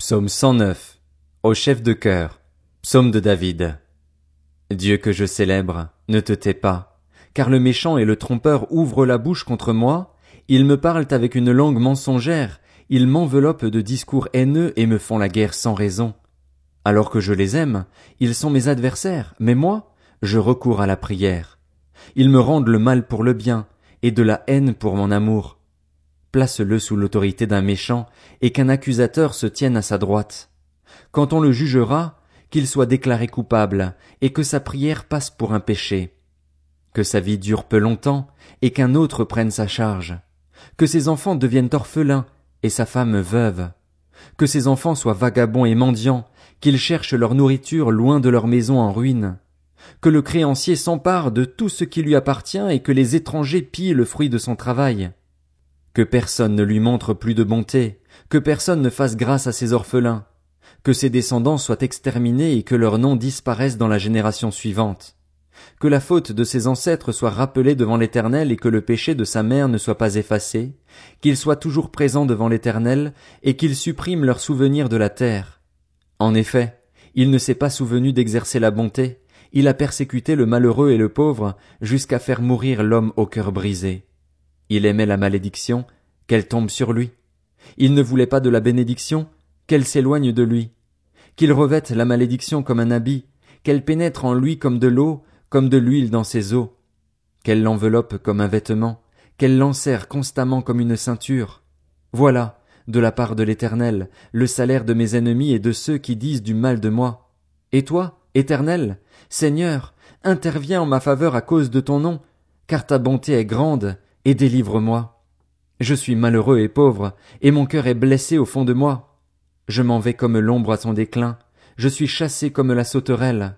Psaume 109. Au chef de chœur. Psaume de David. Dieu que je célèbre, ne te tais pas, car le méchant et le trompeur ouvrent la bouche contre moi, ils me parlent avec une langue mensongère, ils m'enveloppent de discours haineux et me font la guerre sans raison. Alors que je les aime, ils sont mes adversaires, mais moi, je recours à la prière. Ils me rendent le mal pour le bien, et de la haine pour mon amour place-le sous l'autorité d'un méchant, et qu'un accusateur se tienne à sa droite. Quand on le jugera, qu'il soit déclaré coupable, et que sa prière passe pour un péché. Que sa vie dure peu longtemps, et qu'un autre prenne sa charge. Que ses enfants deviennent orphelins, et sa femme veuve. Que ses enfants soient vagabonds et mendiants, qu'ils cherchent leur nourriture loin de leur maison en ruine. Que le créancier s'empare de tout ce qui lui appartient et que les étrangers pillent le fruit de son travail que personne ne lui montre plus de bonté, que personne ne fasse grâce à ses orphelins, que ses descendants soient exterminés et que leur nom disparaisse dans la génération suivante, que la faute de ses ancêtres soit rappelée devant l'Éternel et que le péché de sa mère ne soit pas effacé, qu'il soit toujours présent devant l'Éternel et qu'il supprime leur souvenir de la terre. En effet, il ne s'est pas souvenu d'exercer la bonté, il a persécuté le malheureux et le pauvre jusqu'à faire mourir l'homme au cœur brisé. Il aimait la malédiction, qu'elle tombe sur lui. Il ne voulait pas de la bénédiction, qu'elle s'éloigne de lui. Qu'il revête la malédiction comme un habit, qu'elle pénètre en lui comme de l'eau, comme de l'huile dans ses os. Qu'elle l'enveloppe comme un vêtement, qu'elle l'enserre constamment comme une ceinture. Voilà, de la part de l'Éternel, le salaire de mes ennemis et de ceux qui disent du mal de moi. Et toi, Éternel, Seigneur, interviens en ma faveur à cause de ton nom, car ta bonté est grande, et délivre-moi. Je suis malheureux et pauvre, et mon cœur est blessé au fond de moi. Je m'en vais comme l'ombre à son déclin, je suis chassé comme la sauterelle.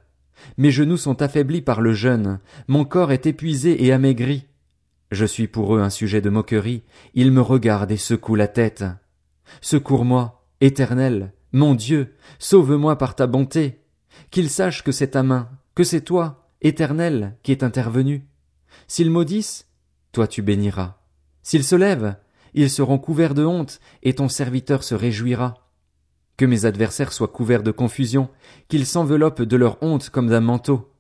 Mes genoux sont affaiblis par le jeûne, mon corps est épuisé et amaigri. Je suis pour eux un sujet de moquerie, ils me regardent et secouent la tête. Secours-moi, éternel, mon Dieu, sauve-moi par ta bonté. Qu'ils sachent que c'est ta main, que c'est toi, éternel, qui est intervenu. S'ils maudissent, toi tu béniras. S'ils se lèvent, ils seront couverts de honte, et ton serviteur se réjouira. Que mes adversaires soient couverts de confusion, qu'ils s'enveloppent de leur honte comme d'un manteau.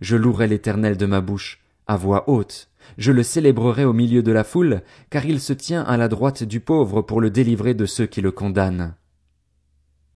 Je louerai l'Éternel de ma bouche, à voix haute, je le célébrerai au milieu de la foule, car il se tient à la droite du pauvre pour le délivrer de ceux qui le condamnent.